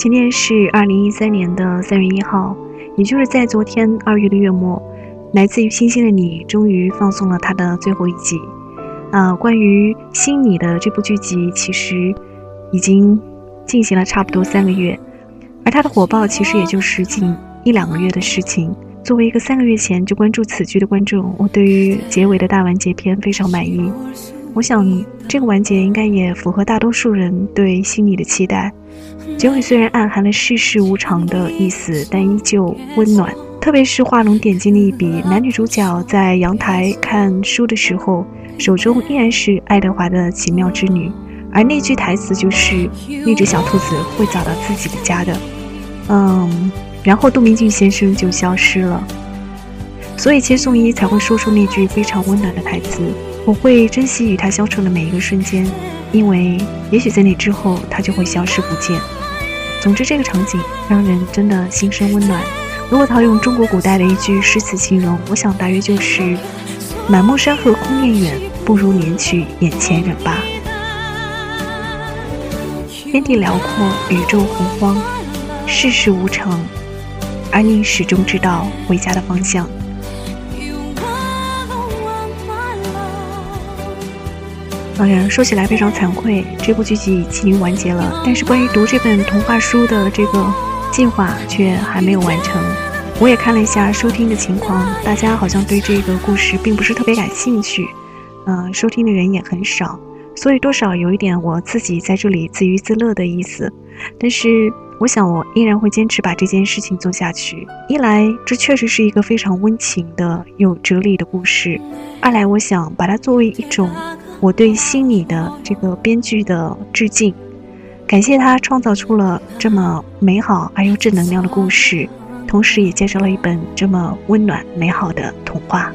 今天是二零一三年的三月一号，也就是在昨天二月的月末，来自于星星的你终于放送了它的最后一集。啊，关于《星你》的这部剧集，其实已经进行了差不多三个月，而它的火爆其实也就是近一两个月的事情。作为一个三个月前就关注此剧的观众，我对于结尾的大完结篇非常满意。我想这个完结应该也符合大多数人对心里的期待。结尾虽然暗含了世事无常的意思，但依旧温暖。特别是画龙点睛的一笔，男女主角在阳台看书的时候，手中依然是爱德华的奇妙之女，而那句台词就是那只小兔子会找到自己的家的。嗯，然后杜明俊先生就消失了，所以千颂伊才会说出那句非常温暖的台词。我会珍惜与他相处的每一个瞬间，因为也许在那之后他就会消失不见。总之，这个场景让人真的心生温暖。如果套用中国古代的一句诗词形容，我想大约就是“满目山河空念远，不如怜取眼前人”吧。天地辽阔，宇宙洪荒，世事无常，而你始终知道回家的方向。当然，说起来非常惭愧，这部剧集已经完结了，但是关于读这本童话书的这个计划却还没有完成。我也看了一下收听的情况，大家好像对这个故事并不是特别感兴趣，嗯，收听的人也很少，所以多少有一点我自己在这里自娱自乐的意思。但是，我想我依然会坚持把这件事情做下去。一来，这确实是一个非常温情的、有哲理的故事；二来，我想把它作为一种。我对心里的这个编剧的致敬，感谢他创造出了这么美好而又正能量的故事，同时也介绍了一本这么温暖美好的童话。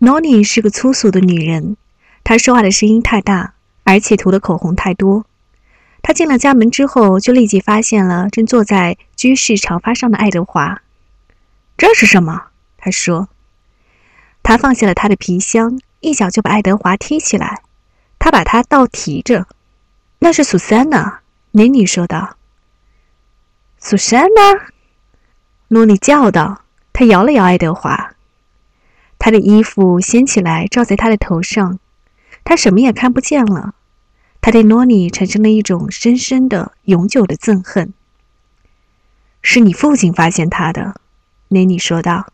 诺妮是个粗俗的女人，她说话的声音太大，而且涂的口红太多。他进了家门之后，就立即发现了正坐在居室长发上的爱德华。这是什么？他说。他放下了他的皮箱，一脚就把爱德华踢起来。他把他倒提着。那是苏珊娜，妮妮说道。苏珊娜，诺妮叫道。他摇了摇爱德华。他的衣服掀起来，罩在他的头上，他什么也看不见了。他对诺尼产生了一种深深的、永久的憎恨。是你父亲发现他的，妮妮说道。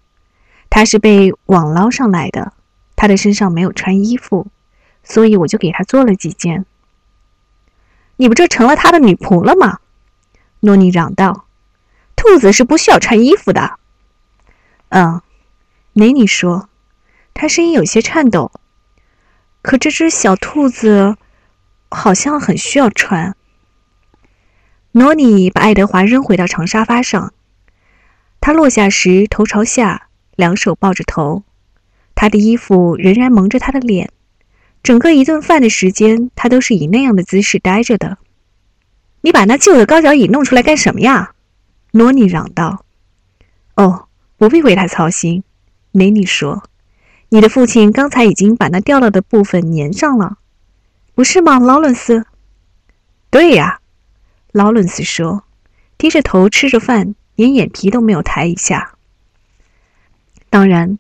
他是被网捞上来的，他的身上没有穿衣服，所以我就给他做了几件。你不就成了他的女仆了吗？诺尼嚷道。兔子是不需要穿衣服的。嗯，妮妮说。他声音有些颤抖，可这只小兔子好像很需要穿。诺尼把爱德华扔回到长沙发上，他落下时头朝下，两手抱着头，他的衣服仍然蒙着他的脸。整个一顿饭的时间，他都是以那样的姿势待着的。你把那旧的高脚椅弄出来干什么呀？诺尼嚷道。“哦，不必为他操心。”梅尼说，“你的父亲刚才已经把那掉了的部分粘上了，不是吗，劳伦斯？”“对呀。”劳伦斯说，低着头吃着饭，连眼皮都没有抬一下。当然，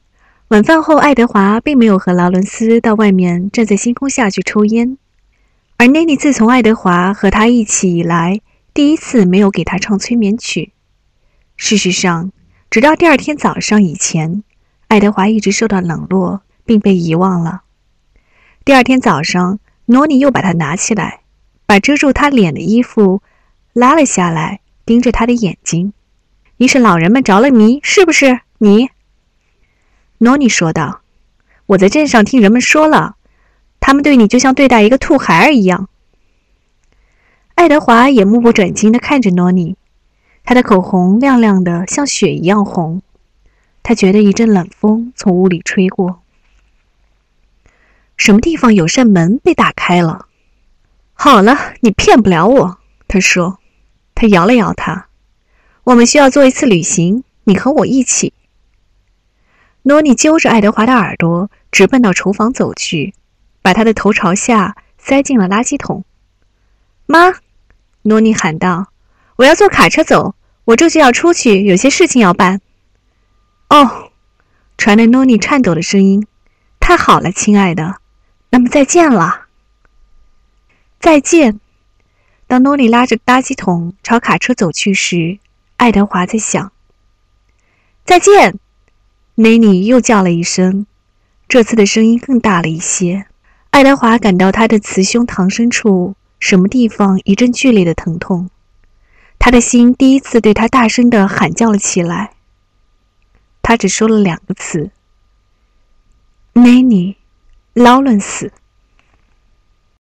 晚饭后，爱德华并没有和劳伦斯到外面站在星空下去抽烟，而奈妮自从爱德华和他一起以来，第一次没有给他唱催眠曲。事实上，直到第二天早上以前，爱德华一直受到冷落，并被遗忘了。第二天早上，诺尼又把它拿起来，把遮住他脸的衣服。拉了下来，盯着他的眼睛。“你是老人们着了迷，是不是？”你，诺尼说道。“我在镇上听人们说了，他们对你就像对待一个兔孩儿一样。”爱德华也目不转睛地看着诺尼，他的口红亮亮的，像血一样红。他觉得一阵冷风从屋里吹过。什么地方有扇门被打开了？好了，你骗不了我，他说。他摇了摇他，我们需要做一次旅行，你和我一起。诺尼揪着爱德华的耳朵，直奔到厨房走去，把他的头朝下塞进了垃圾桶。妈，诺尼喊道：“我要坐卡车走，我这就要出去，有些事情要办。”哦，传来诺尼颤抖的声音。太好了，亲爱的，那么再见了。再见。当诺丽拉着垃圾桶朝卡车走去时，爱德华在想：“再见。”内尼又叫了一声，这次的声音更大了一些。爱德华感到他的雌胸膛深处什么地方一阵剧烈的疼痛，他的心第一次对他大声的喊叫了起来。他只说了两个词：“内尼，劳伦斯。”